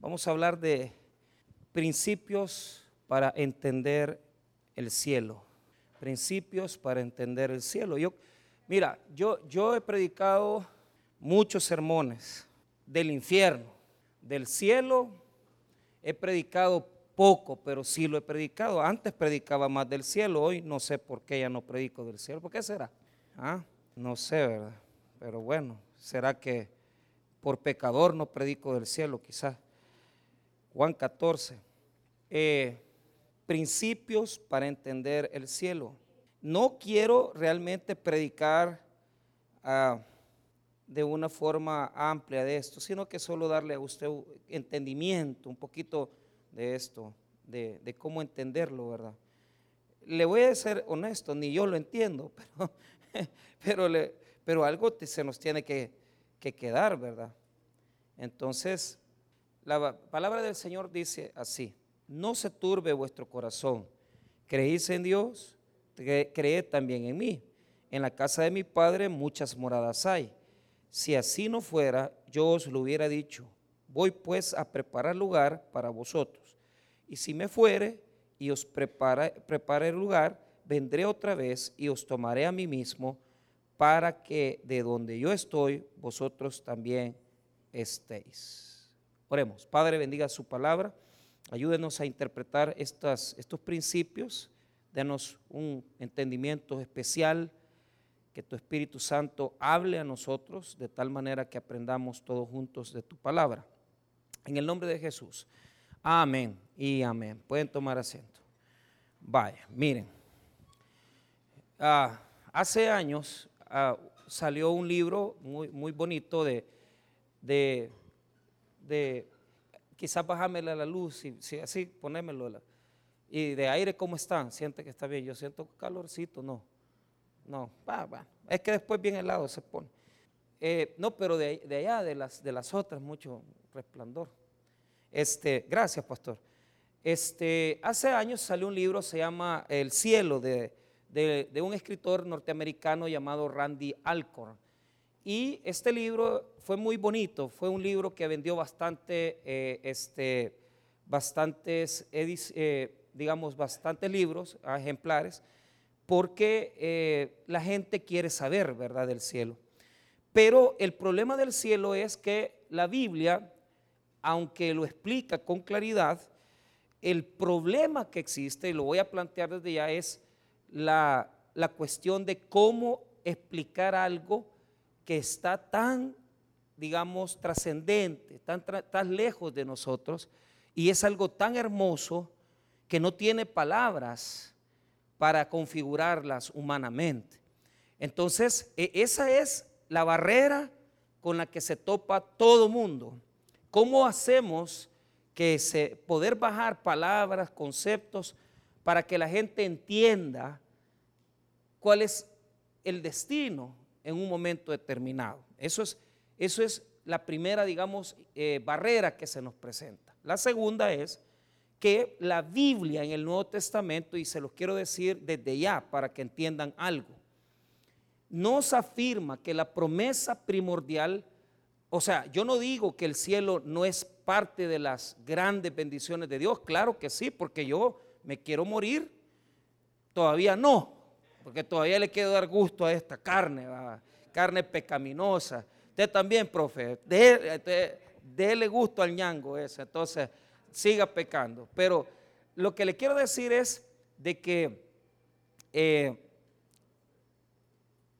Vamos a hablar de principios para entender el cielo. Principios para entender el cielo. Yo, mira, yo, yo he predicado muchos sermones del infierno, del cielo. He predicado poco, pero sí lo he predicado. Antes predicaba más del cielo, hoy no sé por qué ya no predico del cielo. ¿Por qué será? ¿Ah? No sé, ¿verdad? Pero bueno, será que por pecador no predico del cielo, quizás. Juan 14. Eh, principios para entender el cielo. No quiero realmente predicar ah, de una forma amplia de esto, sino que solo darle a usted entendimiento, un poquito de esto, de, cómo entenderlo, ¿verdad? Le voy a ser honesto, ni yo lo entiendo, pero, pero, pero algo se nos tiene que quedar, ¿verdad? Entonces, la palabra del Señor dice así, no se turbe vuestro corazón, creéis en Dios, creed también en mí. En la casa de mi Padre muchas moradas hay. Si así no fuera, yo os lo hubiera dicho. Voy pues a preparar lugar para vosotros. Y si me fuere y os prepara, prepare el lugar, vendré otra vez y os tomaré a mí mismo para que de donde yo estoy, vosotros también estéis. Oremos. Padre, bendiga su palabra. Ayúdenos a interpretar estas, estos principios. Denos un entendimiento especial. Que tu Espíritu Santo hable a nosotros de tal manera que aprendamos todos juntos de tu palabra. En el nombre de Jesús. Amén y amén. Pueden tomar asiento. Vaya, miren. Ah, hace años ah, salió un libro muy, muy bonito de de, de quizás bajármela la luz, y, si así ponémelo. y de aire, ¿cómo están? ¿Siente que está bien? Yo siento calorcito, no. No, es que después bien helado se pone. Eh, no, pero de, allá, de las, de las otras, mucho resplandor. Este, gracias, pastor. Este, hace años salió un libro, se llama El cielo, de, de un escritor norteamericano llamado Randy Alcorn. Y este libro fue muy bonito, fue un libro que vendió bastante, eh, este, bastantes, eh, digamos, bastantes libros, ejemplares, porque eh, la gente quiere saber, ¿verdad?, del cielo. Pero el problema del cielo es que la Biblia, aunque lo explica con claridad, el problema que existe, y lo voy a plantear desde ya, es la, la cuestión de cómo explicar algo que está tan, digamos, trascendente, tan, tan lejos de nosotros, y es algo tan hermoso que no tiene palabras para configurarlas humanamente. Entonces, e, esa es la barrera con la que se topa todo mundo. ¿Cómo hacemos que se poder bajar palabras, conceptos para que la gente entienda cuál es el destino en un momento determinado. Eso es, eso es la primera, digamos, eh, barrera que se nos presenta. La segunda es que la Biblia en el Nuevo Testamento, y se los quiero decir desde ya para que entiendan algo, nos afirma que la promesa primordial, o sea, yo no digo que el cielo no es parte de las grandes bendiciones de Dios, claro que sí, porque yo me quiero morir, todavía no, porque todavía le quiero dar gusto a esta carne, carne pecaminosa. Usted también, profe, déle gusto al ñango ese, entonces siga pecando. Pero lo que le quiero decir es de que eh,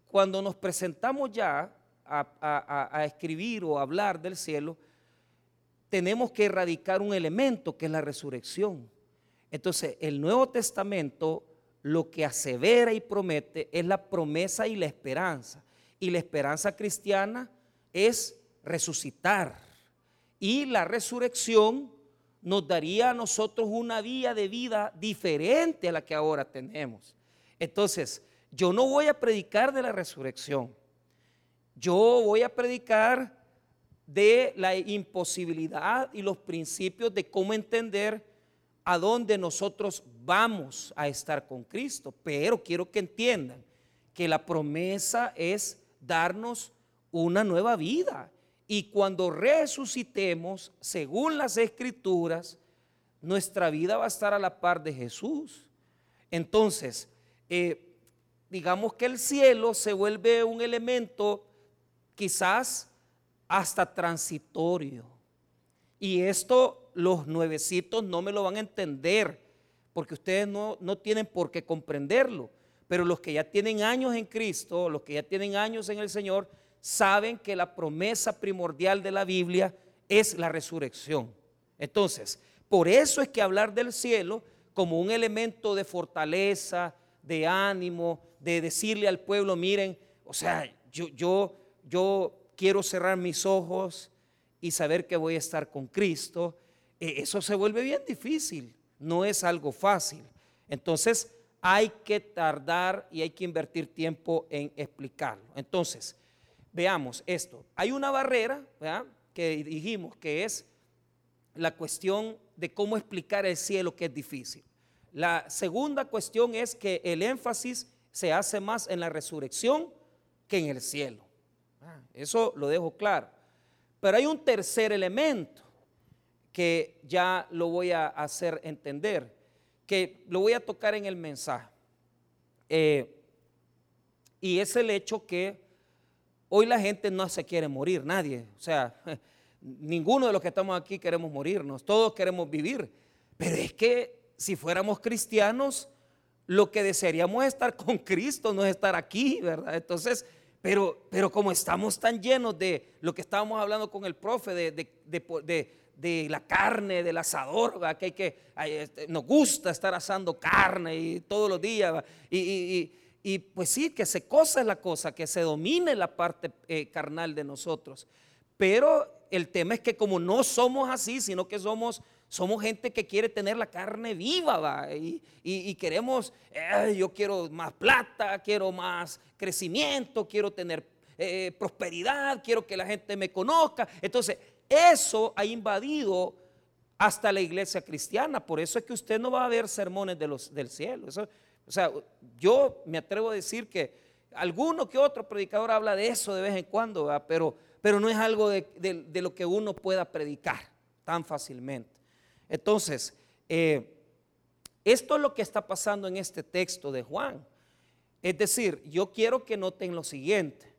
cuando nos presentamos ya a, escribir o hablar del cielo, tenemos que erradicar un elemento que es la resurrección. Entonces, el Nuevo Testamento lo que asevera y promete es la promesa y la esperanza. Y la esperanza cristiana es resucitar. Y la resurrección nos daría a nosotros una vía de vida diferente a la que ahora tenemos. Entonces, yo no voy a predicar de la resurrección. Yo voy a predicar de la imposibilidad y los principios de cómo entender a dónde nosotros vamos a estar con Cristo. Pero quiero que entiendan que la promesa es darnos una nueva vida y cuando resucitemos, según las escrituras, nuestra vida va a estar a la par de Jesús. Entonces, eh, digamos que el cielo se vuelve un elemento quizás hasta transitorio. Y esto los nuevecitos no me lo van a entender, porque ustedes no, no tienen por qué comprenderlo. Pero los que ya tienen años en Cristo, los que ya tienen años en el Señor, saben que la promesa primordial de la Biblia es la resurrección. Entonces, por eso es que hablar del cielo como un elemento de fortaleza, de ánimo, de decirle al pueblo, miren, o sea, yo, yo, yo quiero cerrar mis ojos y saber que voy a estar con Cristo, e, eso se vuelve bien difícil, no es algo fácil. Entonces, hay que tardar y hay que invertir tiempo en explicarlo. Entonces, Veamos esto. Hay una barrera que dijimos que es la cuestión de cómo explicar el cielo, que es difícil. La segunda cuestión es que el énfasis se hace más en la resurrección que en el cielo. Ah, eso lo dejo claro. Pero hay un tercer elemento que ya lo voy a hacer entender, que lo voy a tocar en el mensaje. Eh, y es el hecho que Hoy la gente no se quiere morir, nadie. O sea, ninguno de los que estamos aquí queremos morirnos, todos queremos vivir. Pero es que si fuéramos cristianos, lo que desearíamos es estar con Cristo, no es estar aquí, ¿verdad? Entonces, pero, pero como estamos tan llenos de lo que estábamos hablando con el profe, de, la carne, del asador, ¿verdad? que hay que, este, nos gusta estar asando carne y todos los días, y, pues sí, que se cosa es la cosa, que se domine la parte eh, carnal de nosotros. Pero el tema es que como no somos así, sino que somos, somos gente que quiere tener la carne viva, Y, queremos, yo quiero más plata, quiero más crecimiento, quiero tener eh, prosperidad, quiero que la gente me conozca. Entonces, eso ha invadido hasta la iglesia cristiana. Por eso es que usted no va a ver sermones del cielo. O sea, yo me atrevo a decir que alguno que otro predicador habla de eso de vez en cuando, pero, pero no es algo de, lo que uno pueda predicar tan fácilmente. Entonces, eh, esto es lo que está pasando en este texto de Juan. Es decir, yo quiero que noten lo siguiente,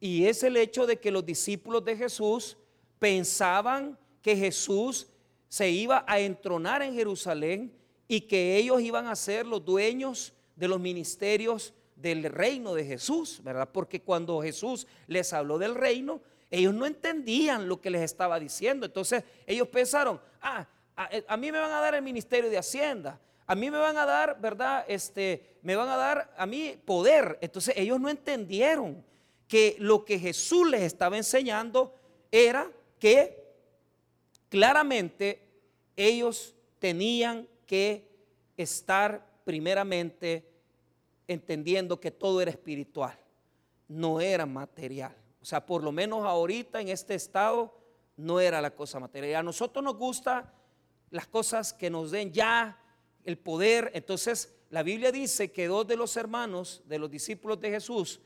y es el hecho de que los discípulos de Jesús pensaban que Jesús se iba a entronar en Jerusalén y que ellos iban a ser los dueños de los ministerios del reino de Jesús, ¿verdad? Porque cuando Jesús les habló del reino, ellos no entendían lo que les estaba diciendo. Entonces ellos pensaron, ah, a, mí me van a dar el ministerio de Hacienda, a mí me van a dar, ¿verdad? Este, me van a dar a mí poder. Entonces ellos no entendieron que lo que Jesús les estaba enseñando era que claramente ellos tenían que estar primeramente entendiendo que todo era espiritual, no era material. O sea, por lo menos ahorita en este estado no era la cosa material. A nosotros nos gusta las cosas que nos den ya el poder. Entonces, la Biblia dice que dos de los hermanos, de los discípulos de Jesús,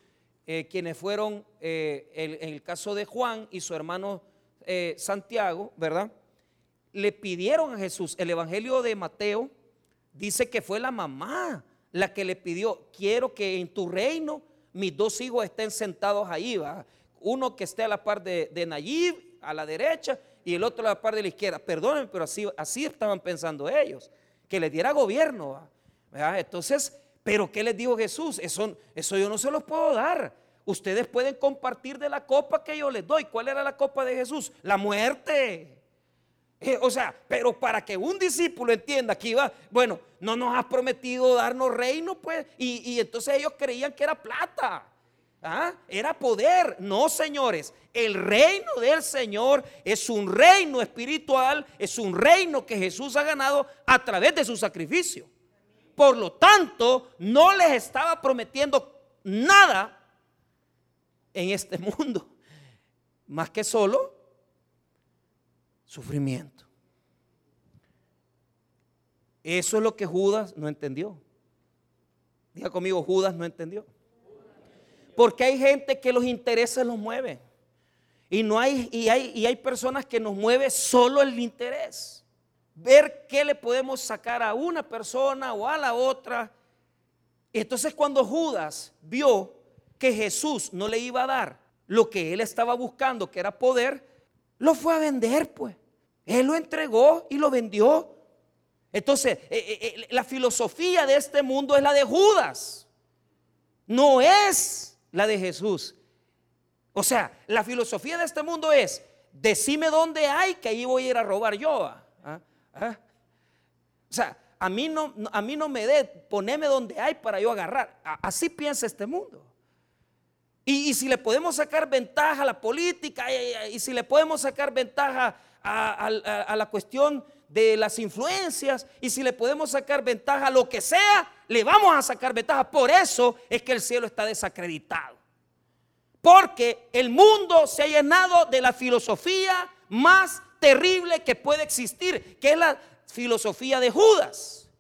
eh, quienes fueron, eh, en el caso de Juan y su hermano eh, Santiago, ¿verdad? le pidieron a Jesús. El Evangelio de Mateo dice que fue la mamá la que le pidió, quiero que en tu reino mis dos hijos estén sentados ahí, ¿va? uno que esté a la par de, Nayib, a la derecha, y el otro a la par de la izquierda. Perdonen, pero así, así estaban pensando ellos, que les diera gobierno. Entonces, pero ¿qué les dijo Jesús? Eso, eso yo no se los puedo dar. Ustedes pueden compartir de la copa que yo les doy. ¿Cuál era la copa de Jesús? La muerte. Eh, o sea, pero para que un discípulo entienda que iba, bueno, no nos has prometido darnos reino, pues, y, entonces ellos creían que era plata. ¿Ah? Era poder. No, señores. El reino del Señor es un reino espiritual, es un reino que Jesús ha ganado a través de su sacrificio. Por lo tanto, no les estaba prometiendo nada en este mundo, más que solo sufrimiento. Eso es lo que Judas no entendió. Diga conmigo, Judas no entendió. Porque hay gente que los intereses los mueven. Y, no hay, y, hay, y hay personas que nos mueve solo el interés. Ver qué le podemos sacar a una persona o a la otra. Entonces cuando Judas vio que Jesús no le iba a dar lo que él estaba buscando, que era poder, lo fue a vender, pues. Él lo entregó y lo vendió. Entonces, eh, eh, eh, la filosofía de este mundo es la de Judas. No es la de Jesús. O sea, la filosofía de este mundo es, decime dónde hay que ahí voy a ir a robar yo. ¿ah? ¿Ah? ¿Ah? O sea, a mí no, a mí no me dé, poneme donde hay para yo agarrar. Así piensa este mundo. Y, si le podemos sacar ventaja a la política y, si le podemos sacar ventaja a, la cuestión de las influencias y si le podemos sacar ventaja a lo que sea, le vamos a sacar ventaja. Por eso es que el cielo está desacreditado. Porque el mundo se ha llenado de la filosofía más terrible que puede existir, que es la filosofía de Judas,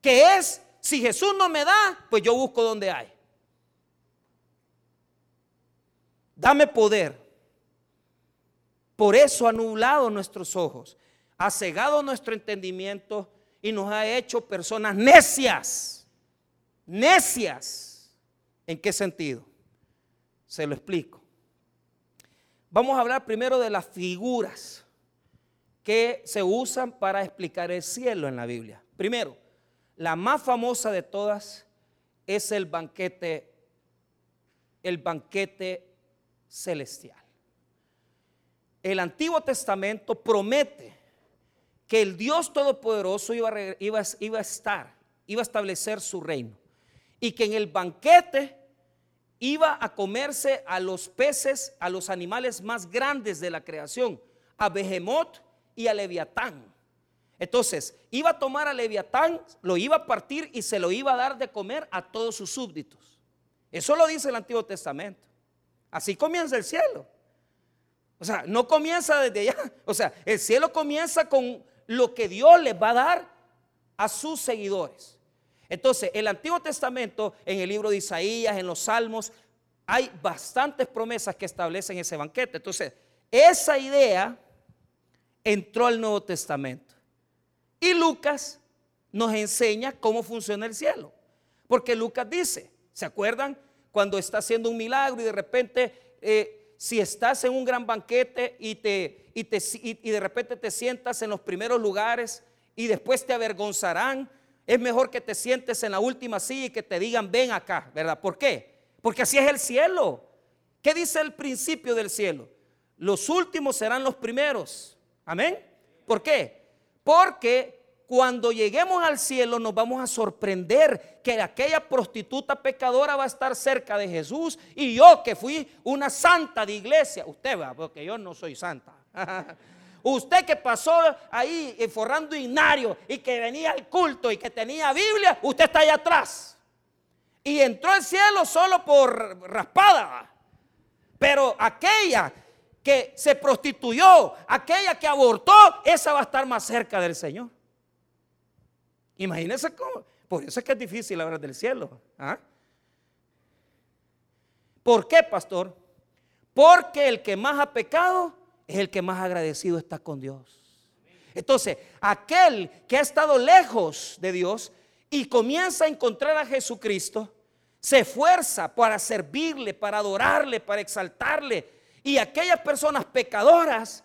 que es, si Jesús no me da, pues yo busco donde hay. Dame poder. Por eso ha nublado nuestros ojos, ha cegado nuestro entendimiento y nos ha hecho personas necias. Necias. ¿En qué sentido? Se lo explico. Vamos a hablar primero de las figuras que se usan para explicar el cielo en la Biblia. Primero, la más famosa de todas es el banquete, el banquete celestial. El Antiguo Testamento promete que el Dios Todopoderoso iba a, iba, iba a estar, iba a establecer su reino y que en el banquete iba a comerse a los peces, a los animales más grandes de la creación, a Behemot y a Leviatán. Entonces, iba a tomar a Leviatán, lo iba a partir y se lo iba a dar de comer a todos sus súbditos. Eso lo dice el Antiguo Testamento. Así comienza el cielo. O sea, no comienza desde allá. O sea, el cielo comienza con lo que Dios les va a dar a sus seguidores. Entonces, el Antiguo Testamento, en el libro de Isaías, en los Salmos, hay bastantes promesas que establecen ese banquete. Entonces, esa idea entró al Nuevo Testamento. Y Lucas nos enseña cómo funciona el cielo. Porque Lucas dice, ¿se acuerdan? Cuando está haciendo un milagro y de repente, eh, si estás en un gran banquete y, te, y, te, y de repente te sientas en los primeros lugares y después te avergonzarán es mejor que te sientes en la última silla y que te digan, ven acá, ¿verdad? ¿Por qué? Porque así es el cielo. ¿Qué dice el principio del cielo? Los últimos serán los primeros. Amén. ¿Por qué? Porque cuando lleguemos al cielo nos vamos a sorprender que aquella prostituta pecadora va a estar cerca de Jesús y yo que fui una santa de iglesia, usted va, porque yo no soy santa. Usted que pasó ahí eh, forrando inario y que venía al culto y que tenía Biblia, usted está allá atrás. Y entró al cielo solo por raspada. Pero aquella que se prostituyó, aquella que abortó, esa va a estar más cerca del Señor. Imagínense cómo. Por eso es que es difícil hablar del cielo. ¿ah? ¿Por qué, pastor? Porque el que más ha pecado es el que más agradecido está con Dios. Entonces, aquel que ha estado lejos de Dios y comienza a encontrar a Jesucristo, se esfuerza para servirle, para adorarle, para exaltarle. Y aquellas personas pecadoras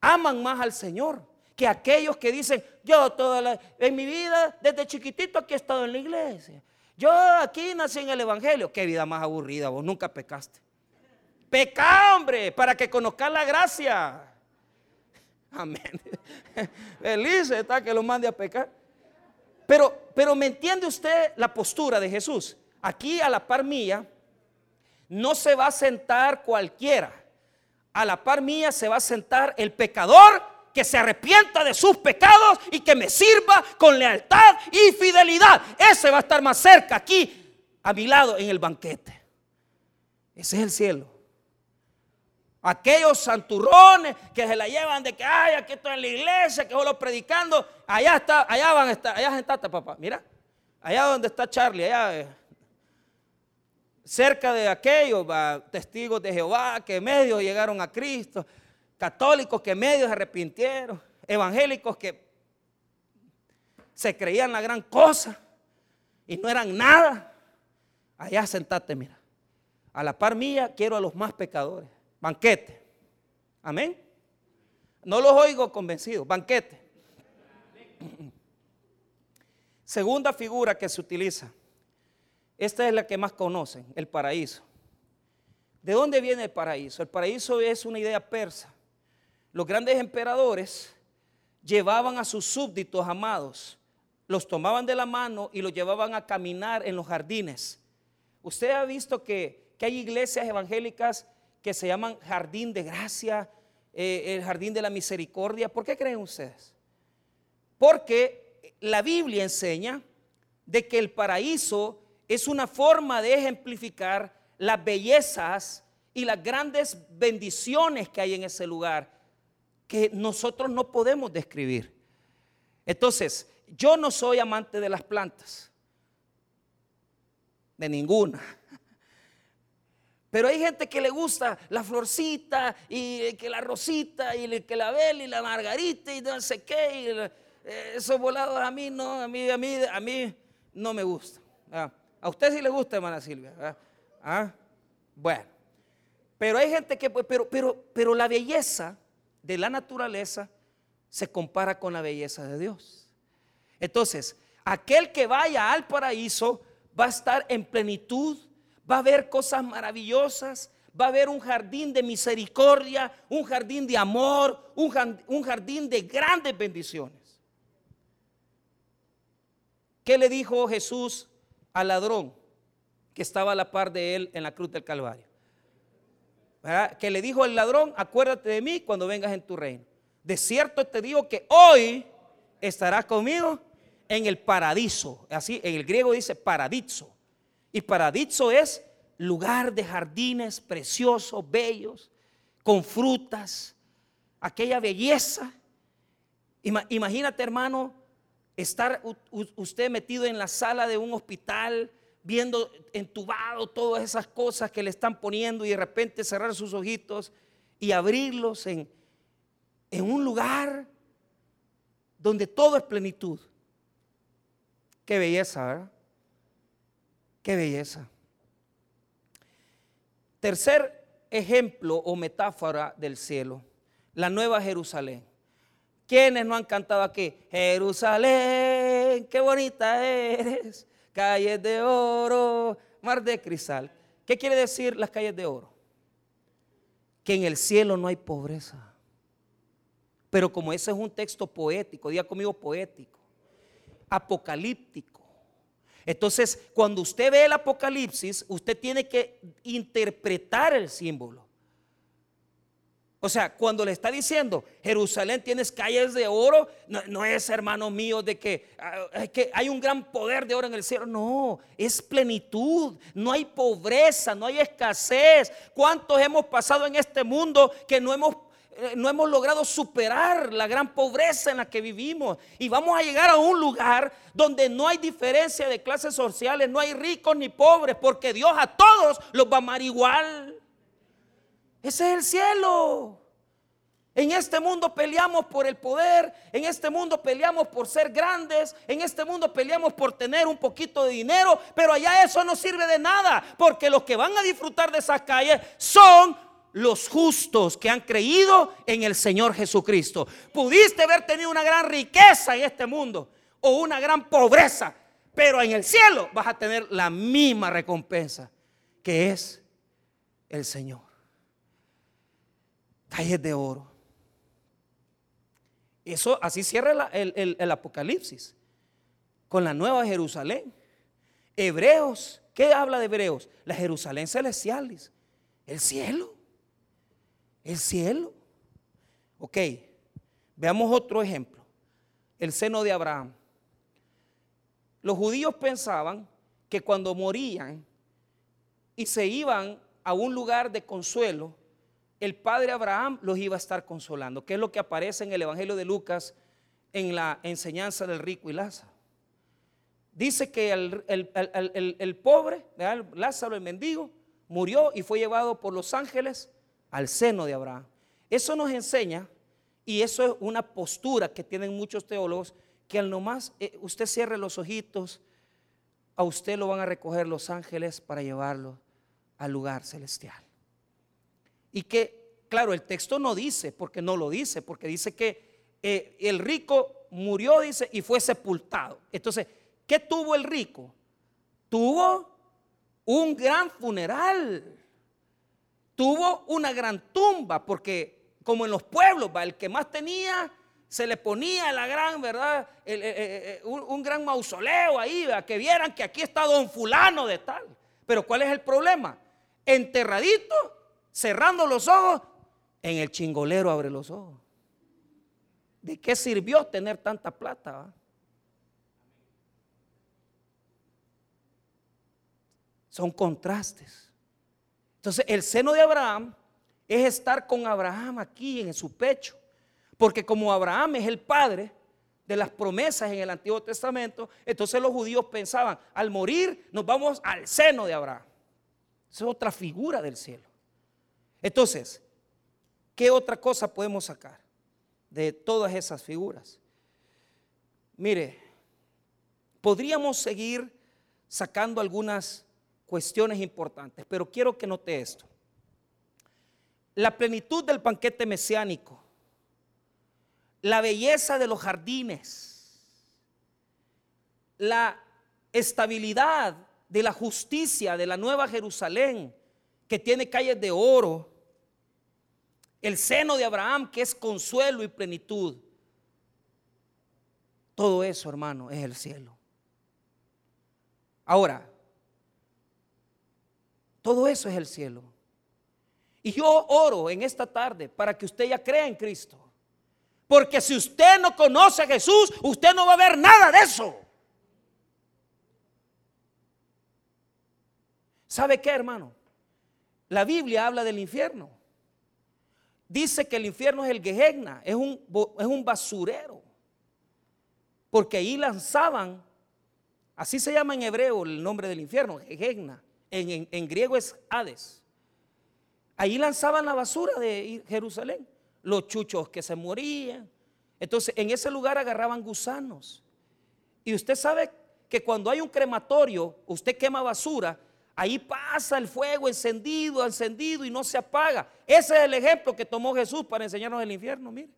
aman más al Señor que aquellos que dicen, yo toda en mi vida, desde chiquitito aquí he estado en la iglesia. Yo aquí nací en el Evangelio. Qué vida más aburrida, vos nunca pecaste. Peca, hombre, para que conozca la gracia. Amén. Feliz está que lo mande a pecar. Pero, pero ¿me entiende usted la postura de Jesús? Aquí a la par mía no se va a sentar cualquiera. A la par mía se va a sentar el pecador que se arrepienta de sus pecados y que me sirva con lealtad y fidelidad. Ese va a estar más cerca aquí, a mi lado, en el banquete. Ese es el cielo. Aquellos santurrones que se la llevan de que, ay, aquí estoy en la iglesia, que solo predicando, allá está, allá van a estar, allá está, papá, mira, allá donde está Charlie, allá. Eh. cerca de aquellos testigos de Jehová que medios llegaron a Cristo, católicos que medios se arrepintieron, evangélicos que se creían la gran cosa y no eran nada. Allá sentate, mira. A la par mía quiero a los más pecadores. Banquete. Amén. No los oigo convencidos. Banquete. Segunda figura que se utiliza. Esta es la que más conocen, el paraíso. ¿De dónde viene el paraíso? El paraíso es una idea persa. Los grandes emperadores llevaban a sus súbditos amados, los tomaban de la mano y los llevaban a caminar en los jardines. Usted ha visto que, hay iglesias evangélicas que se llaman jardín de gracia, eh, el jardín de la misericordia. ¿Por qué creen ustedes? Porque la Biblia enseña de que el paraíso es una forma de ejemplificar las bellezas y las grandes bendiciones que hay en ese lugar que nosotros no podemos describir. Entonces, yo no soy amante de las plantas, de ninguna. Pero hay gente que le gusta la florcita y que la rosita y que la vela y la margarita y no sé qué. Y eh, esos volados a mí no, a mí, a mí, a mí no me gusta. A usted sí le gusta, hermana Silvia. ¿Ah? Bueno, pero hay gente que, pero, pero, pero la belleza de la naturaleza se compara con la belleza de Dios. Entonces, aquel que vaya al paraíso va a estar en plenitud, va a ver cosas maravillosas, va a ver un jardín de misericordia, un jardín de amor, un jardín de grandes bendiciones. ¿Qué le dijo Jesús al ladrón que estaba a la par de él en la cruz del Calvario. Que le dijo el ladrón, acuérdate de mí cuando vengas en tu reino. De cierto te digo que hoy estarás conmigo en el paradiso. Así, en el griego dice paradiso. Y paradiso es lugar de jardines preciosos, bellos, con frutas, aquella belleza. Imagínate, hermano, estar usted metido en la sala de un hospital, viendo entubado todas esas cosas que le están poniendo y de repente cerrar sus ojitos y abrirlos en, en un lugar donde todo es plenitud. Qué belleza, ¿verdad? Qué belleza. Tercer ejemplo o metáfora del cielo, la nueva Jerusalén. ¿Quiénes no han cantado aquí? Jerusalén, qué bonita eres, calles de oro, mar de cristal. ¿Qué quiere decir las calles de oro? Que en el cielo no hay pobreza. Pero como ese es un texto poético, diga conmigo poético, apocalíptico. Entonces, cuando usted ve el Apocalipsis, usted tiene que interpretar el símbolo. O sea, cuando le está diciendo, Jerusalén tienes calles de oro, no, es hermano mío de ah, que, hay un gran poder de oro en el cielo. No, es plenitud, no hay pobreza, no hay escasez. ¿Cuántos hemos pasado en este mundo que no hemos eh, no hemos logrado superar la gran pobreza en la que vivimos. Y vamos a llegar a un lugar donde no hay diferencia de clases sociales, no hay ricos ni pobres, porque Dios a todos los va a amar igual. Ese es el cielo. En este mundo peleamos por el poder, en este mundo peleamos por ser grandes, en este mundo peleamos por tener un poquito de dinero, pero allá eso no sirve de nada, porque los que van a disfrutar de esas calles son los justos que han creído en el Señor Jesucristo. Pudiste haber tenido una gran riqueza en este mundo o una gran pobreza, pero en el cielo vas a tener la misma recompensa que es el Señor calles de oro. Eso así cierra el, el Apocalipsis con la nueva Jerusalén. Hebreos, ¿qué habla de Hebreos? La Jerusalén celestial, el cielo, el cielo. Ok, veamos otro ejemplo, el seno de Abraham. Los judíos pensaban que cuando morían y se iban a un lugar de consuelo, el padre Abraham los iba a estar consolando, que es lo que aparece en el Evangelio de Lucas en la enseñanza del rico y Lázaro. dice que el, pobre, Lázaro, el mendigo, murió y fue llevado por los ángeles al seno de Abraham. Eso nos enseña, y eso es una postura que tienen muchos teólogos, que al nomás eh, usted cierre los ojitos, a usted lo van a recoger los ángeles para llevarlo al lugar celestial. Y que, claro, el texto no dice, porque no lo dice, porque dice que eh, el rico murió, dice, y fue sepultado. Entonces, ¿qué tuvo el rico? Tuvo un gran funeral. Tuvo una gran tumba, porque como en los pueblos, el que más tenía se le ponía la gran, ¿verdad? un, gran mausoleo ahí, que vieran que aquí está don fulano de tal. Pero ¿cuál es el problema? Enterradito, cerrando los ojos, en el chingolero abre los ojos. ¿De qué sirvió tener tanta plata? Son contrastes. Entonces, el seno de Abraham es estar con Abraham aquí en su pecho. Porque como Abraham es el padre de las promesas en el Antiguo Testamento, entonces los judíos pensaban, al morir nos vamos al seno de Abraham. Esa es otra figura del cielo. Entonces, ¿qué otra cosa podemos sacar de todas esas figuras? Mire, podríamos seguir sacando algunas cuestiones importantes, pero quiero que note esto. La plenitud del banquete mesiánico la belleza de los jardines, la estabilidad de la justicia de la nueva Jerusalén, que tiene calles de oro, el seno de Abraham, que es consuelo y plenitud. Todo eso, hermano, es el cielo. Ahora, todo eso es el cielo. Y yo oro en esta tarde para que usted ya crea en Cristo. Porque si usted no conoce a Jesús, usted no va a ver nada de eso. ¿Sabe qué, hermano? La Biblia habla del infierno. Dice que el infierno es el Gehenna, es un, es un basurero. Porque ahí lanzaban, así se llama en hebreo el nombre del infierno, Gehenna. En, en griego es Hades. Ahí lanzaban la basura de Jerusalén los chuchos que se morían. Entonces, en ese lugar agarraban gusanos. Y usted sabe que cuando hay un crematorio, usted quema basura, ahí pasa el fuego encendido, encendido y no se apaga. Ese es el ejemplo que tomó Jesús para enseñarnos el infierno, mire.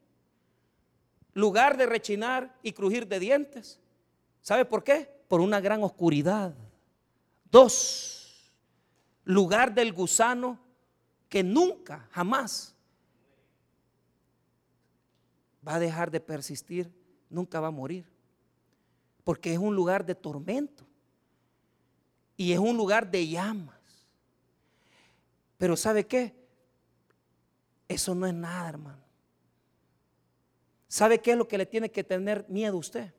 Lugar de rechinar y crujir de dientes. ¿Sabe por qué? Por una gran oscuridad. Dos, lugar del gusano que nunca, jamás va a dejar de persistir, nunca va a morir. Porque es un lugar de tormento. Y es un lugar de llamas. Pero ¿sabe qué? Eso no es nada, hermano. ¿Sabe qué es lo que le tiene que tener miedo a usted?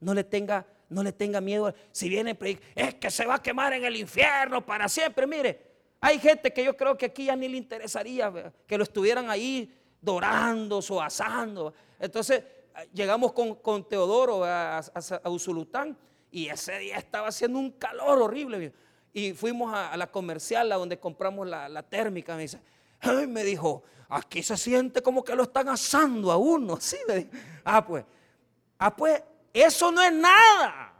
No le tenga, no le tenga miedo. Si viene, es que se va a quemar en el infierno para siempre. Mire, hay gente que yo creo que aquí ya ni le interesaría que lo estuvieran ahí dorando o asando. Entonces llegamos con, Teodoro a, a, Usulután y ese día estaba haciendo un calor horrible. Y fuimos a, la comercial, a donde compramos la, térmica. Me dice, me dijo, aquí se siente como que lo están asando a uno. Así Ah, pues, ah, pues, eso no es nada.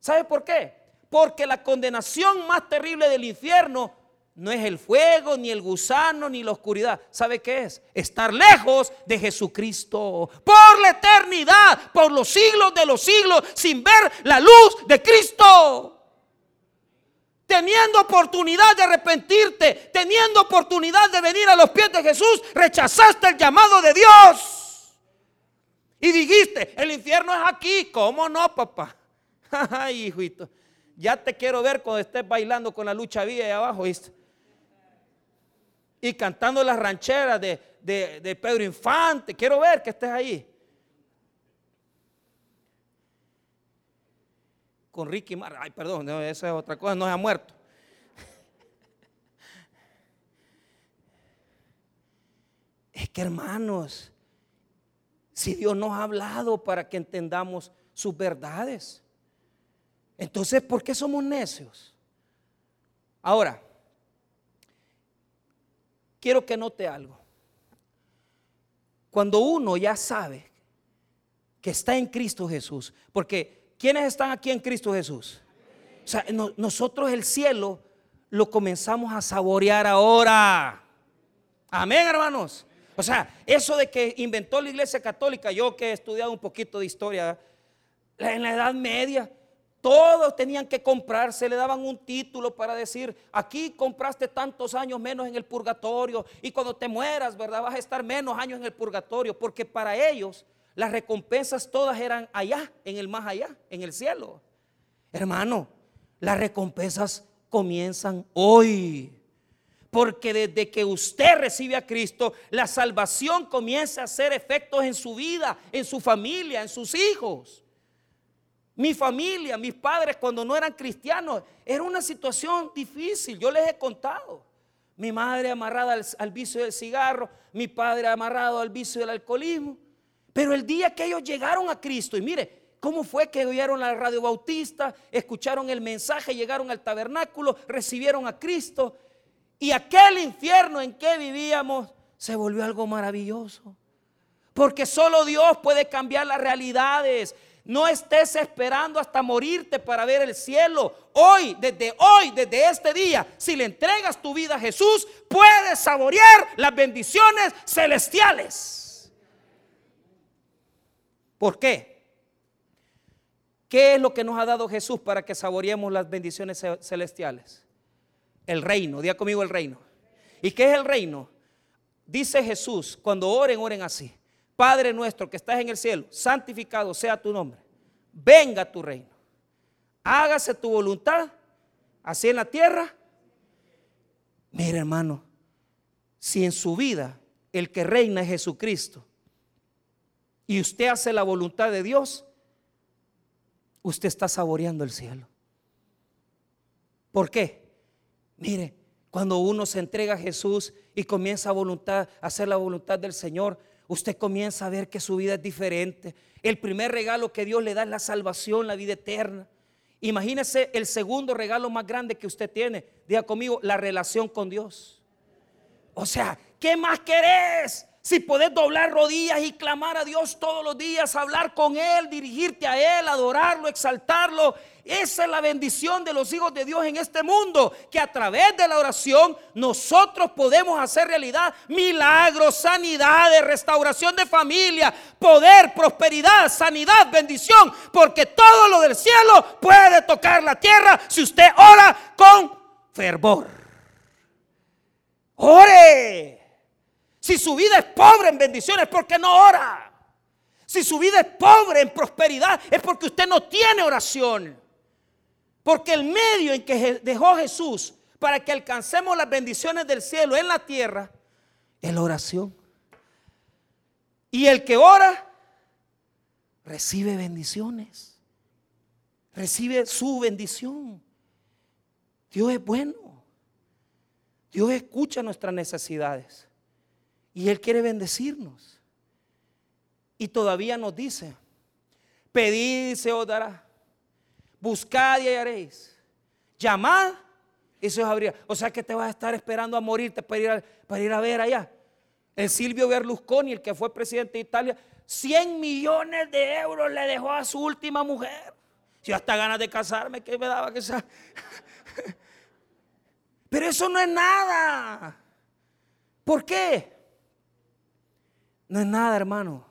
¿Sabe por qué? Porque la condenación más terrible del infierno no es el fuego, ni el gusano, ni la oscuridad. ¿Sabe qué es? Estar lejos de Jesucristo por la eternidad, por los siglos de los siglos, sin ver la luz de Cristo. Teniendo oportunidad de arrepentirte, teniendo oportunidad de venir a los pies de Jesús, rechazaste el llamado de Dios. Y dijiste, el infierno es aquí. ¿Cómo no, papá? Ay, hijito. Ya te quiero ver cuando estés bailando con la lucha vía ahí abajo, ¿viste? Y cantando las rancheras de, Pedro Infante. Quiero ver que estés ahí. Con Ricky Mar. Ay, perdón, esa es otra cosa, no se ha muerto. Es que hermanos, si Dios nos ha hablado para que entendamos sus verdades, Entonces, ¿por qué somos necios? Ahora, quiero que note algo. Cuando uno ya sabe que está en Cristo Jesús, porque ¿quiénes están aquí en Cristo Jesús? O sea, nosotros el cielo lo comenzamos a saborear ahora. Amén, hermanos. O sea, eso de que inventó la iglesia católica, yo que he estudiado un poquito de historia, en la Edad Media, todos tenían que comprarse, le daban un título para decir, aquí compraste tantos años menos en el purgatorio y cuando te mueras, ¿verdad? Vas a estar menos años en el purgatorio, porque para ellos las recompensas todas eran allá, en el más allá, en el cielo. Hermano, las recompensas comienzan hoy. Porque desde que usted recibe a Cristo, la salvación comienza a hacer efectos en su vida, en su familia, en sus hijos. Mi familia, mis padres cuando no eran cristianos, era una situación difícil, yo les he contado. Mi madre amarrada al, vicio del cigarro, mi padre amarrado al vicio del alcoholismo. Pero el día que ellos llegaron a Cristo, y mire, ¿Cómo fue que oyeron la radio bautista, escucharon el mensaje, llegaron al tabernáculo, recibieron a Cristo? Y aquel infierno en que vivíamos se volvió algo maravilloso. Porque solo Dios puede cambiar las realidades. No estés esperando hasta morirte para ver el cielo. Hoy, desde hoy, desde este día, si le entregas tu vida a Jesús, puedes saborear las bendiciones celestiales. ¿Por qué? ¿Qué es lo que nos ha dado Jesús para que saboreemos las bendiciones celestiales? El reino, diga conmigo el reino. ¿Y qué es el reino? Dice Jesús, cuando oren, oren así. Padre nuestro que estás en el cielo, santificado sea tu nombre. Venga tu reino. Hágase tu voluntad, así en la tierra. Mire hermano, si en su vida el que reina es Jesucristo y usted hace la voluntad de Dios, usted está saboreando el cielo. ¿Por qué? Mire, cuando uno se entrega a Jesús y comienza a, voluntad, a hacer la voluntad del Señor, usted comienza a ver que su vida es diferente. El primer regalo que Dios le da es la salvación, la vida eterna. Imagínese el segundo regalo más grande que usted tiene. Diga conmigo, la relación con Dios. O sea, ¿qué más querés? Si podés doblar rodillas y clamar a Dios todos los días, hablar con Él, dirigirte a Él, adorarlo, exaltarlo. Esa es la bendición de los hijos de Dios en este mundo, que a través de la oración nosotros podemos hacer realidad milagros, sanidades, restauración de familia, poder, prosperidad, sanidad, bendición, porque todo lo del cielo puede tocar la tierra si usted ora con fervor. Ore. Si su vida es pobre en bendiciones, ¿por qué no ora? Si su vida es pobre en prosperidad, es porque usted no tiene oración. Porque el medio en que dejó Jesús para que alcancemos las bendiciones del cielo en la tierra es la oración. Y el que ora recibe bendiciones. Recibe su bendición. Dios es bueno. Dios escucha nuestras necesidades. Y Él quiere bendecirnos. Y todavía nos dice, pedid y se os dará. Buscad y hallaréis. Llamad y se os abrirá. O sea que te vas a estar esperando a morirte para ir a, para ir a ver allá. El Silvio Berlusconi, el que fue presidente de Italia, 100 millones de euros le dejó a su última mujer. Si hasta ganas de casarme, que me daba que sea. Pero eso no es nada. ¿Por qué? No es nada, hermano.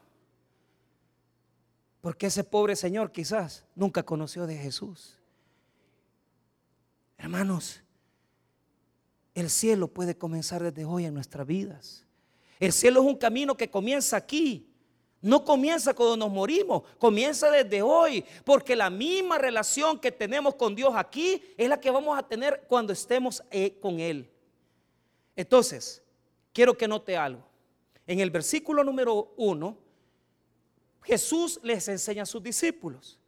Porque ese pobre señor quizás nunca conoció de Jesús. Hermanos, el cielo puede comenzar desde hoy en nuestras vidas. El cielo es un camino que comienza aquí. No comienza cuando nos morimos, comienza desde hoy, porque la misma relación que tenemos con Dios aquí es la que vamos a tener cuando estemos eh, con Él. Entonces, quiero que note algo. En el versículo número uno, Jesús les enseña a sus discípulos.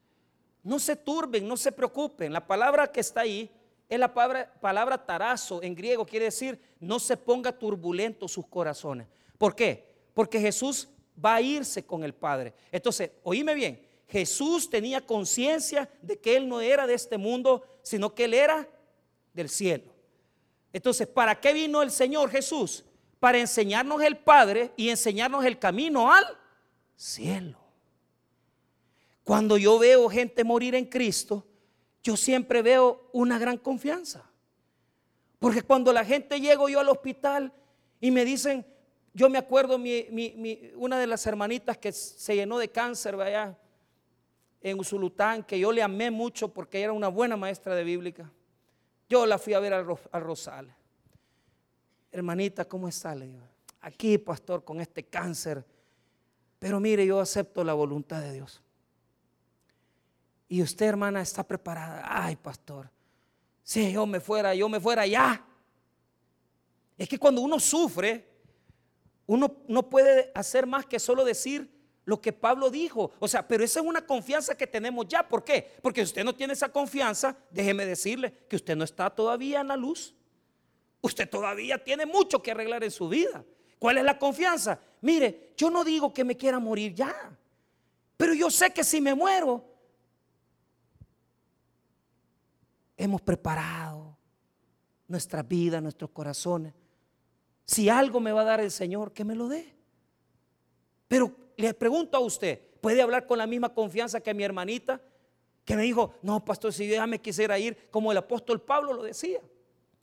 No se turben, no se preocupen. La palabra que está ahí es la palabra, palabra tarazo en griego, quiere decir no se ponga turbulento sus corazones. ¿Por qué? Porque Jesús va a irse con el Padre. Entonces, oíme bien, Jesús tenía conciencia de que Él no era de este mundo, sino que Él era del cielo. Entonces, ¿para qué vino el Señor Jesús? Para enseñarnos el Padre y enseñarnos el camino al cielo. Cuando yo veo gente morir en Cristo, yo siempre veo una gran confianza. Porque cuando la gente llego yo al hospital y me dicen, yo me acuerdo una de las hermanitas que se llenó de cáncer allá en Usulután, que yo le amé mucho porque era una buena maestra de bíblica. Yo la fui a ver al, Rosal. Hermanita, ¿cómo está? Aquí, pastor, con este cáncer. Pero mire, yo acepto la voluntad de Dios. Y usted, hermana, está preparada. Ay, pastor, si yo me fuera, yo me fuera ya. Es que cuando uno sufre, uno no puede hacer más que solo decir lo que Pablo dijo. O sea, pero esa es una confianza que tenemos ya. ¿Por qué? Porque si usted no tiene esa confianza, déjeme decirle que usted no está todavía en la luz. Usted todavía tiene mucho que arreglar en su vida. ¿Cuál es la confianza? Mire, yo no digo que me quiera morir ya, pero yo sé que si me muero, hemos preparado nuestra vida, nuestros corazones. Si algo me va a dar el Señor, que me lo dé. Pero le pregunto a usted, ¿puede hablar con la misma confianza que mi hermanita? Que me dijo, no, pastor, si yo ya me quisiera ir, como el apóstol Pablo lo decía.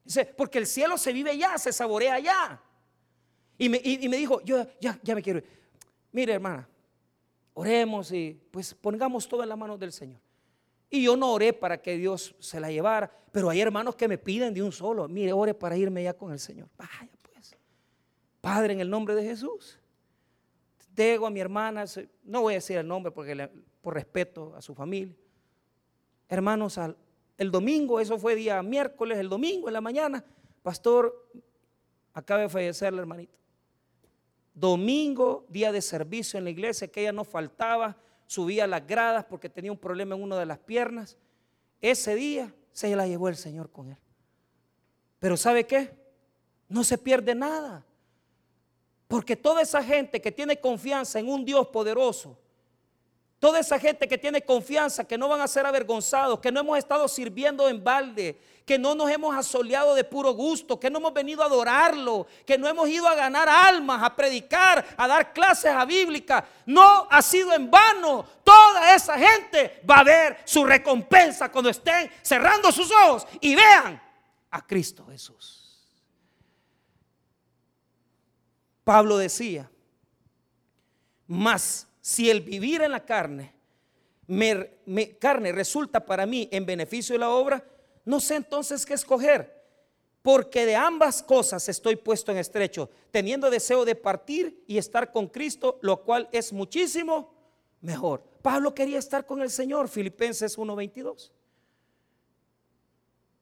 Dice, porque el cielo se vive ya, se saborea ya. Y me, dijo, yo ya, ya me quiero ir. Mire, hermana, oremos y pues pongamos todo en las manos del Señor. Y yo no oré para que Dios se la llevara, pero hay hermanos que me piden de un solo, mire, ore para irme ya con el Señor. Vaya pues, Padre, en el nombre de Jesús, Tego a mi hermana, no voy a decir el nombre porque por respeto a su familia. Hermanos, el domingo, eso fue día miércoles, el domingo en la mañana, pastor, acaba de fallecer la hermanita. Domingo, día de servicio en la iglesia, que ella no faltaba, subía las gradas porque tenía un problema en una de las piernas. Ese día se la llevó el Señor con él. Pero ¿sabe qué? No se pierde nada. Porque toda esa gente que tiene confianza en un Dios poderoso, toda esa gente que tiene confianza que no van a ser avergonzados, que no hemos estado sirviendo en balde, que no nos hemos asoleado de puro gusto, que no hemos venido a adorarlo, que no hemos ido a ganar almas, a predicar, a dar clases a bíblica, no ha sido en vano. Toda esa gente va a ver su recompensa cuando estén cerrando sus ojos y vean a Cristo Jesús. Pablo decía, mas si el vivir en la carne, carne resulta para mí en beneficio de la obra, no sé entonces qué escoger, porque de ambas cosas estoy puesto en estrecho, teniendo deseo de partir y estar con Cristo, lo cual es muchísimo mejor. Pablo quería estar con el Señor, Filipenses 1:22.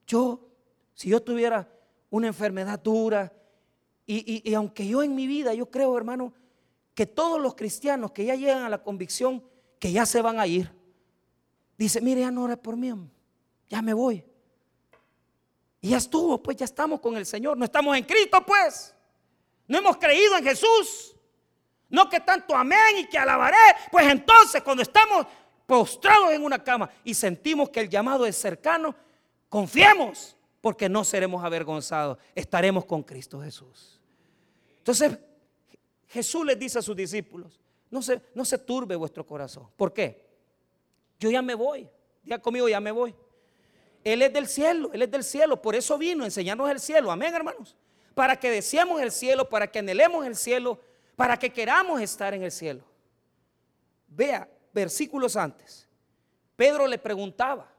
Yo, si yo tuviera una enfermedad dura, y, aunque yo en mi vida, yo creo, hermano, que todos los cristianos que ya llegan a la convicción que ya se van a ir, dice, mire, ya no ora por mí, ya me voy. Y ya estuvo, pues ya estamos con el Señor, no estamos en Cristo, pues. No hemos creído en Jesús. No que tanto amén y que alabaré. Pues entonces cuando estamos postrados en una cama y sentimos que el llamado es cercano, confiemos porque no seremos avergonzados. Estaremos con Cristo Jesús. Entonces, Jesús les dice a sus discípulos, no se, no se turbe vuestro corazón. ¿Por qué? Yo ya me voy. Diga conmigo, ya me voy. Él es del cielo, Él es del cielo. Por eso vino a enseñarnos el cielo. Amén, hermanos. Para que deseemos el cielo, para que anhelemos el cielo, para que queramos estar en el cielo. Vea, versículos antes. Pedro le preguntaba,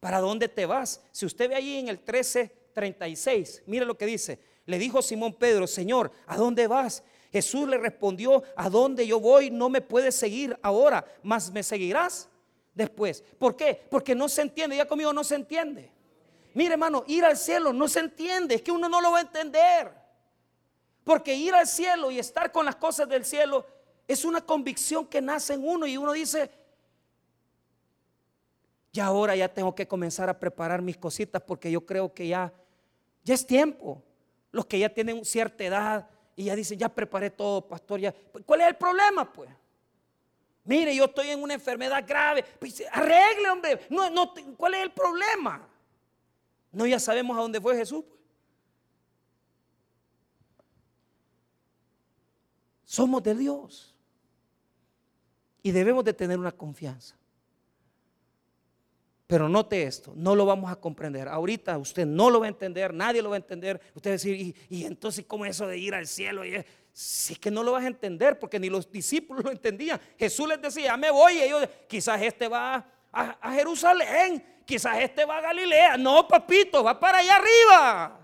¿para dónde te vas? Si usted ve ahí en el 13:36, mire lo que dice. Le dijo Simón Pedro, Señor, ¿a dónde vas? Jesús le respondió, a dónde yo voy no me puedes seguir ahora, mas me seguirás después. ¿Por qué? Porque no se entiende, ya conmigo no se entiende. Mire hermano, ir al cielo no se entiende, es que uno no lo va a entender. Porque ir al cielo y estar con las cosas del cielo es una convicción que nace en uno y uno dice, ya ahora ya tengo que comenzar a preparar mis cositas porque yo creo que ya, ya es tiempo los que ya tienen cierta edad y ya dicen, ya preparé todo, pastor, ya. ¿Cuál es el problema, pues? Mire, yo estoy en una enfermedad grave. Pues, arregle, hombre. No, no, ¿Cuál es el problema? No, ya sabemos a dónde fue Jesús. Pues. Somos de Dios. Y debemos de tener una confianza. Pero note esto, no lo vamos a comprender. Ahorita usted no lo va a entender, nadie lo va a entender. Usted va a decir, ¿y, entonces cómo es eso de ir al cielo? Y es que no lo vas a entender, porque ni los discípulos lo entendían. Jesús les decía, ya me voy. Y ellos, quizás este va a, a Jerusalén, quizás este va a Galilea. No, papito, va para allá arriba.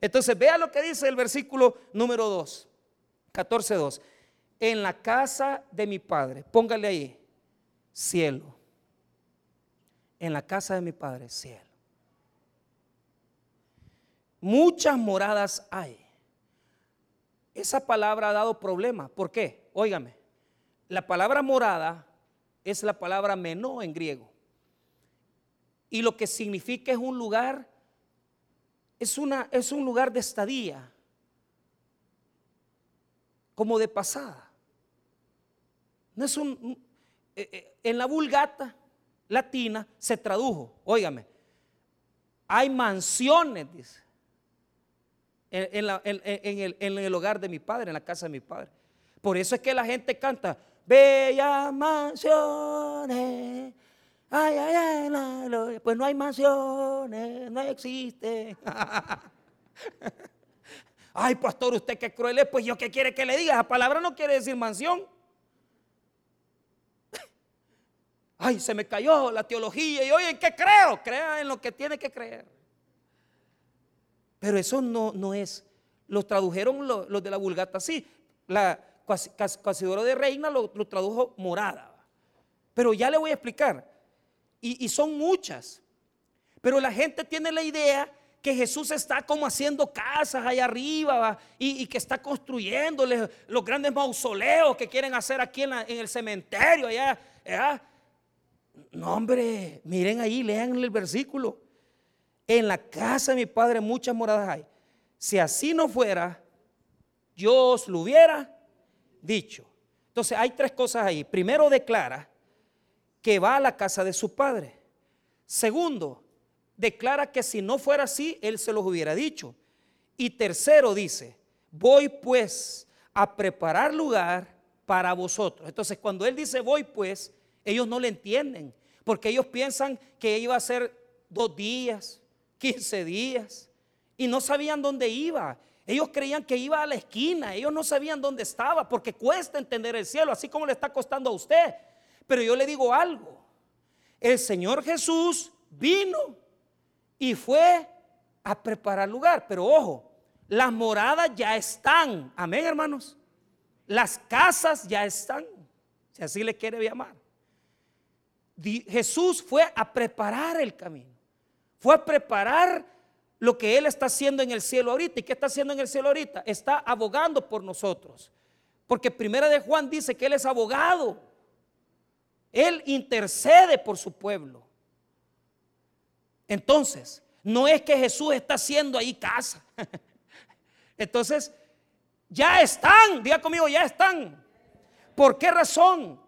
Entonces, vea lo que dice el versículo número 2, 14, 2. En la casa de mi padre, póngale ahí, cielo en la casa de mi Padre, cielo. Muchas moradas hay. Esa palabra ha dado problema. ¿Por qué? Óigame, la palabra morada es la palabra menó en griego. Y lo que significa es un lugar, es, una, es un lugar de estadía, como de pasada. No es un, eh, eh, en la vulgata latina se tradujo, óigame, hay mansiones, dice, en, el, hogar de mi padre, en la casa de mi padre. Por eso es que la gente canta, bellas mansiones, ay, ay, ay, pues no hay mansiones, no existe. ay, pastor, usted qué cruel es, pues yo qué quiere que le diga, la palabra no quiere decir mansión. Ay, se me cayó la teología y oye, ¿en qué creo? Crea en lo que tiene que creer. Pero eso no, no es. Los tradujeron los, de la Vulgata así. La Casidoro de Reina lo, tradujo morada. Pero ya le voy a explicar. Y, son muchas. Pero la gente tiene la idea que Jesús está como haciendo casas allá arriba y, que está construyéndole los grandes mausoleos que quieren hacer aquí en, el cementerio allá. No, hombre, miren ahí, lean el versículo. En la casa de mi padre muchas moradas hay. Si así no fuera, yo os lo hubiera dicho. Entonces hay tres cosas ahí. Primero declara que va a la casa de su padre. Segundo, declara que si no fuera así, él se los hubiera dicho. Y tercero dice, voy pues a preparar lugar para vosotros. Entonces cuando él dice voy pues, ellos no le entienden, porque ellos piensan que iba a ser dos días, 15 días, y no sabían dónde iba. Ellos creían que iba a la esquina, ellos no sabían dónde estaba, porque cuesta entender el cielo, así como le está costando a usted. Pero yo le digo algo, el Señor Jesús vino y fue a preparar lugar, pero ojo, las moradas ya están, amén hermanos, las casas ya están, si así le quiere llamar. Jesús fue a preparar el camino. Fue a preparar lo que Él está haciendo en el cielo ahorita. ¿Y qué está haciendo en el cielo ahorita? Está abogando por nosotros. Porque primera de Juan dice que Él es abogado. Él intercede por su pueblo. Entonces, no es que Jesús está haciendo ahí casa. Entonces, ya están, diga conmigo, ya están. ¿Por qué razón?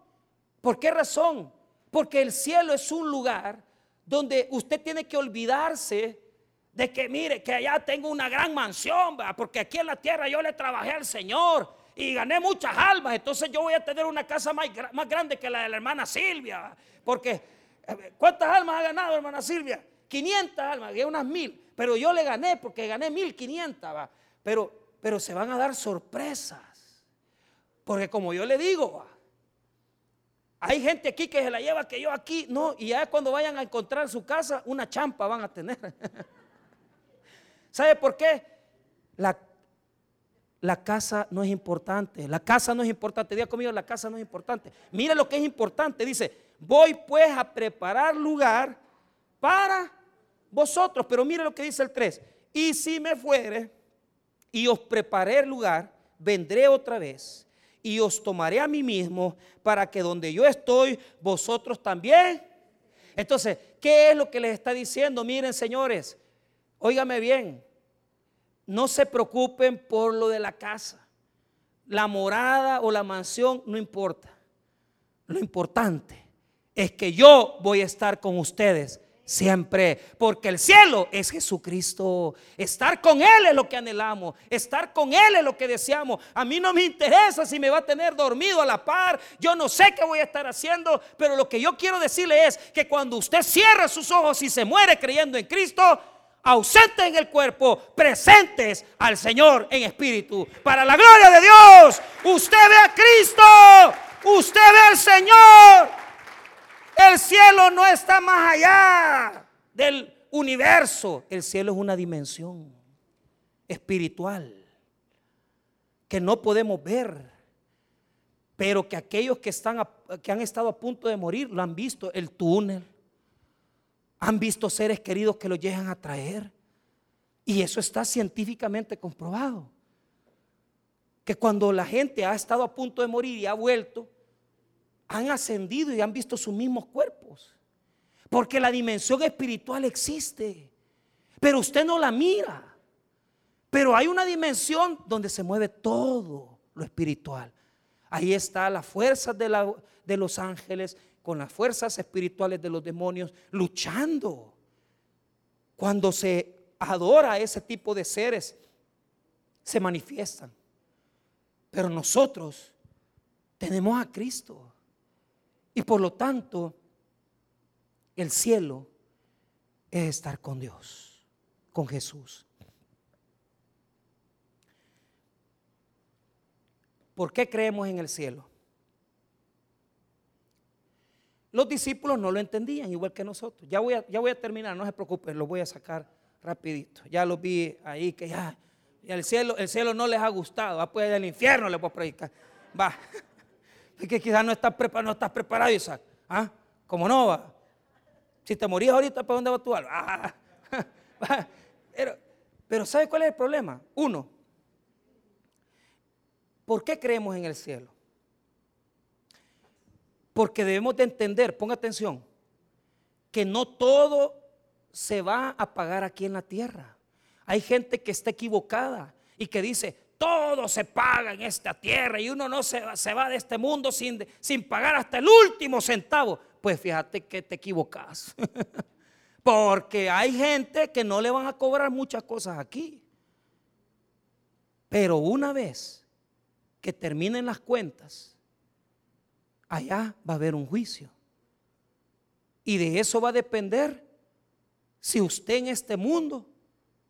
¿Por qué razón? Porque el cielo es un lugar donde usted tiene que olvidarse de que, mire, que allá tengo una gran mansión, porque aquí en la tierra yo le trabajé al Señor y gané muchas almas, entonces yo voy a tener una casa más, grande que la de la hermana Silvia, porque eh, ¿cuántas almas ha ganado hermana Silvia? 500 almas, que unas mil, pero yo le gané porque gané 1500, pero, pero se van a dar sorpresas, porque como yo le digo, hay gente aquí que se la lleva que yo aquí, no, y ya cuando vayan a encontrar su casa, una champa van a tener. ¿Sabe por qué? La, la casa no es importante, la casa no es importante, diga conmigo, la casa no es importante. Mire lo que es importante, dice, voy pues a preparar lugar para vosotros, pero mire lo que dice el 3, y si me fuere y os preparé el lugar, vendré otra vez y os tomaré a mí mismo para que donde yo estoy, vosotros también. Entonces, ¿qué es lo que les está diciendo? Miren, señores, óigame bien, no se preocupen por lo de la casa. la morada o la mansión, no importa. Lo importante es que yo voy a estar con ustedes siempre, porque el cielo es Jesucristo. Estar con Él es lo que anhelamos, estar con Él es lo que deseamos. A mí no me interesa si me va a tener dormido a la par, yo no sé qué voy a estar haciendo, pero lo que yo quiero decirle es que cuando usted cierra sus ojos y se muere creyendo en Cristo, ausentes en el cuerpo, presentes al Señor en espíritu. Para la gloria de Dios, usted ve a Cristo, usted ve al Señor. El cielo no está más allá del universo. El cielo es una dimensión espiritual que no podemos ver, pero que aquellos que, están que han estado a punto de morir lo han visto, el túnel, han visto seres queridos que los llegan a traer. Y eso está científicamente comprobado. Que cuando la gente ha estado a punto de morir y ha vuelto, han ascendido y han visto sus mismos cuerpos. Porque la dimensión espiritual existe. Pero usted no la mira. Pero hay una dimensión donde se mueve todo lo espiritual. Ahí está las fuerzas de, de los ángeles con las fuerzas espirituales de los demonios luchando. Cuando se adora a ese tipo de seres, se manifiestan. Pero nosotros tenemos a Cristo. Y por lo tanto, el cielo es estar con Dios, con Jesús. ¿Por qué creemos en el cielo? Los discípulos no lo entendían igual que nosotros. Ya voy a, ya voy a terminar, no se preocupen, lo voy a sacar rapidito. Ya lo vi ahí que ya, el, cielo, el cielo no les ha gustado. Va pues al infierno le puedo predicar. Va. Es que quizás no estás, preparado, no estás preparado, Isaac. ¿Ah? ¿Cómo no va? Si te morías ahorita, ¿para dónde va tu alma? Ah, pero, pero ¿sabe cuál es el problema? Uno, ¿por qué creemos en el cielo? Porque debemos de entender, ponga atención, que no todo se va a pagar aquí en la tierra. Hay gente que está equivocada y que dice, todo se paga en esta tierra y uno no se, se va de este mundo sin, sin pagar hasta el último centavo. Pues fíjate que te equivocas. Porque hay gente que no le van a cobrar muchas cosas aquí. Pero una vez que terminen las cuentas, allá va a haber un juicio. Y de eso va a depender si usted en este mundo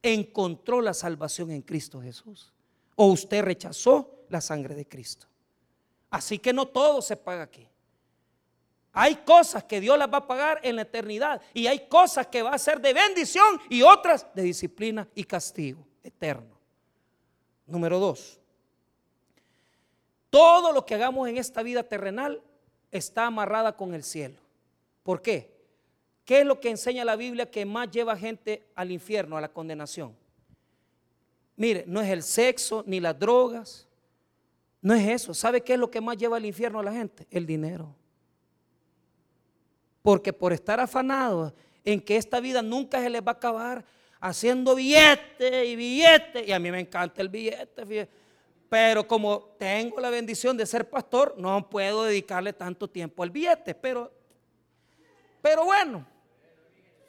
encontró la salvación en Cristo Jesús o usted rechazó la sangre de Cristo. Así que no todo se paga aquí. Hay cosas que Dios las va a pagar en la eternidad y hay cosas que va a ser de bendición y otras de disciplina y castigo eterno. Número dos, todo lo que hagamos en esta vida terrenal está amarrada con el cielo. ¿Por qué? ¿Qué es lo que enseña la Biblia que más lleva gente al infierno, a la condenación? Mire, no es el sexo ni las drogas. No es eso. ¿Sabe qué es lo que más lleva al infierno a la gente? El dinero. Porque por estar afanados en que esta vida nunca se les va a acabar haciendo billete y billete. Y a mí me encanta el billete. Pero como tengo la bendición de ser pastor, no puedo dedicarle tanto tiempo al billete. Pero, pero bueno,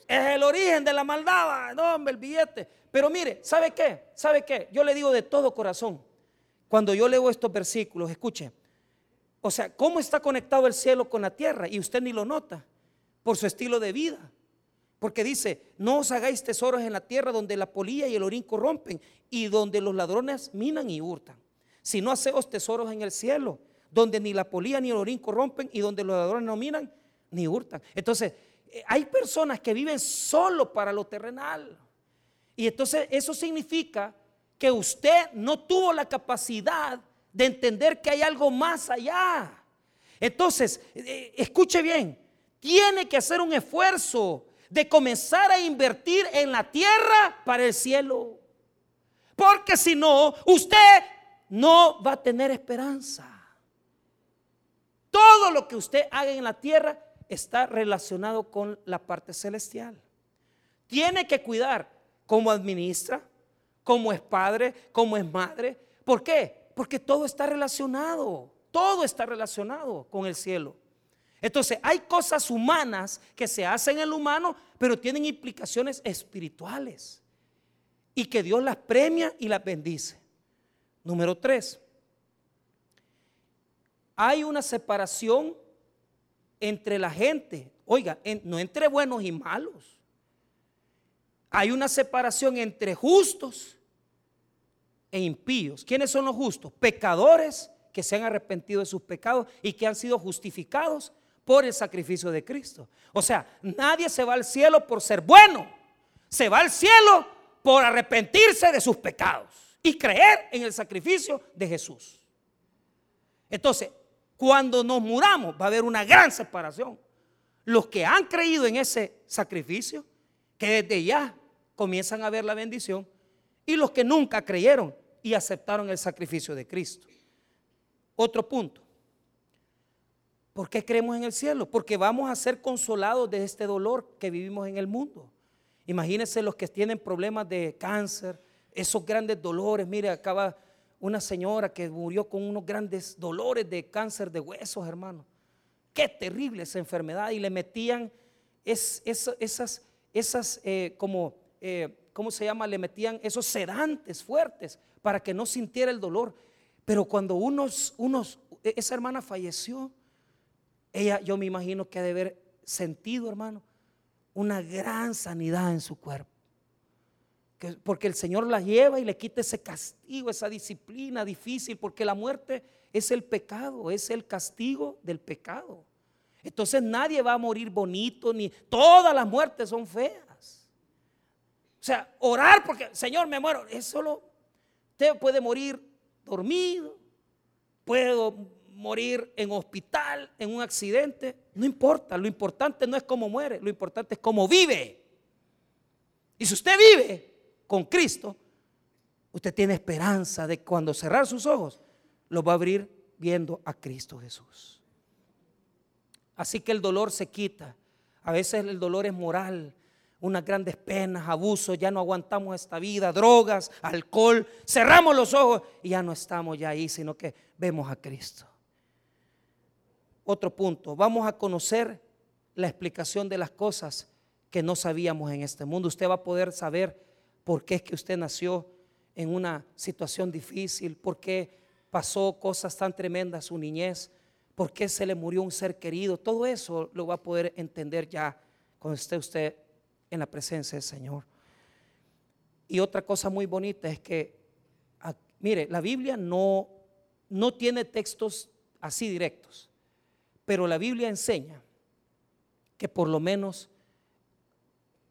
es el origen de la maldad. No, hombre, el billete. Pero mire, ¿sabe qué? ¿Sabe qué? Yo le digo de todo corazón. Cuando yo leo estos versículos, escuche. O sea, ¿cómo está conectado el cielo con la tierra? Y usted ni lo nota por su estilo de vida. Porque dice, no os hagáis tesoros en la tierra donde la polilla y el orín corrompen y donde los ladrones minan y hurtan. Sino haceos tesoros en el cielo, donde ni la polilla ni el orín corrompen y donde los ladrones no minan ni hurtan. Entonces, eh, hay personas que viven solo para lo terrenal. Y entonces eso significa que usted no tuvo la capacidad de entender que hay algo más allá. Entonces, eh, escuche bien, tiene que hacer un esfuerzo de comenzar a invertir en la tierra para el cielo. Porque si no, usted no va a tener esperanza. Todo lo que usted haga en la tierra está relacionado con la parte celestial. Tiene que cuidar cómo administra, cómo es padre, cómo es madre. ¿Por qué? Porque todo está relacionado, todo está relacionado con el cielo. Entonces, hay cosas humanas que se hacen en el humano, pero tienen implicaciones espirituales. Y que Dios las premia y las bendice. Número tres, hay una separación entre la gente, oiga, no entre buenos y malos. Hay una separación entre justos e impíos. ¿Quiénes son los justos? Pecadores que se han arrepentido de sus pecados y que han sido justificados por el sacrificio de Cristo. O sea, nadie se va al cielo por ser bueno. Se va al cielo por arrepentirse de sus pecados y creer en el sacrificio de Jesús. Entonces, cuando nos muramos va a haber una gran separación. Los que han creído en ese sacrificio, que desde ya comienzan a ver la bendición, y los que nunca creyeron y aceptaron el sacrificio de Cristo. Otro punto. ¿Por qué creemos en el cielo? Porque vamos a ser consolados de este dolor que vivimos en el mundo. Imagínense los que tienen problemas de cáncer, esos grandes dolores. Mire, acaba una señora que murió con unos grandes dolores de cáncer de huesos, hermano. Qué terrible esa enfermedad. Y le metían esas, esas eh, como eh, ¿cómo se llama? Le metían esos sedantes fuertes para que no sintiera el dolor. Pero cuando unos, unos, e-, esa hermana falleció, ella, yo me imagino que ha de haber sentido, hermano, una gran sanidad en su cuerpo. porque el Señor la lleva y le quita ese castigo, esa disciplina difícil, porque la muerte es el pecado, es el castigo del pecado. Entonces nadie va a morir bonito, ni todas las muertes son feas. Sea, orar porque, Señor, me muero. Es solo, usted puede morir dormido, puedo morir en hospital, en un accidente. No importa, lo importante no es cómo muere, lo importante es cómo vive. Y si usted vive con Cristo, usted tiene esperanza de cuando cerrar sus ojos, lo va a abrir viendo a Cristo Jesús. Así que el dolor se quita. A veces el dolor es moral, unas grandes penas, abusos, ya no aguantamos esta vida, drogas, alcohol, cerramos los ojos y ya no estamos ya ahí, sino que vemos a Cristo. Otro punto, vamos a conocer la explicación de las cosas que no sabíamos en este mundo. Usted va a poder saber por qué es que usted nació en una situación difícil, por qué pasó cosas tan tremendas su niñez, por qué se le murió un ser querido. Todo eso lo va a poder entender ya cuando esté usted en la presencia del Señor. Y otra cosa muy bonita es que, mire, la Biblia no, no tiene textos así directos, pero la Biblia enseña que por lo menos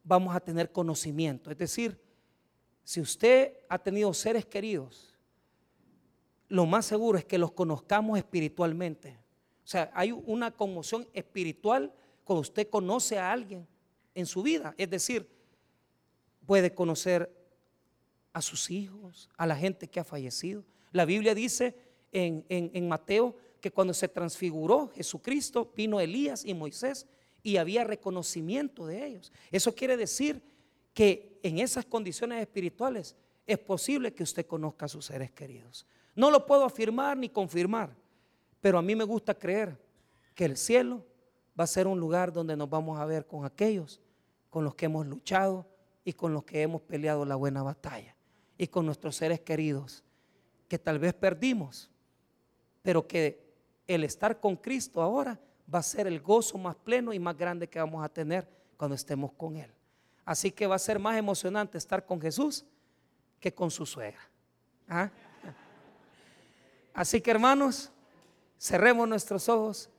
vamos a tener conocimiento. Es decir, si usted ha tenido seres queridos, lo más seguro es que los conozcamos espiritualmente. O sea, hay una conmoción espiritual cuando usted conoce a alguien en su vida. Es decir, puede conocer a sus hijos, a la gente que ha fallecido. La Biblia dice en, Mateo que cuando se transfiguró Jesucristo, vino Elías y Moisés y había reconocimiento de ellos. Eso quiere decir que en esas condiciones espirituales es posible que usted conozca a sus seres queridos. No lo puedo afirmar ni confirmar, pero a mí me gusta creer que el cielo va a ser un lugar donde nos vamos a ver con aquellos con los que hemos luchado y con los que hemos peleado la buena batalla. Y con nuestros seres queridos que tal vez perdimos, pero que el estar con Cristo ahora va a ser el gozo más pleno y más grande que vamos a tener cuando estemos con Él. Así que va a ser más emocionante estar con Jesús que con su suegra. ¿Ah? Así que hermanos, cerremos nuestros ojos.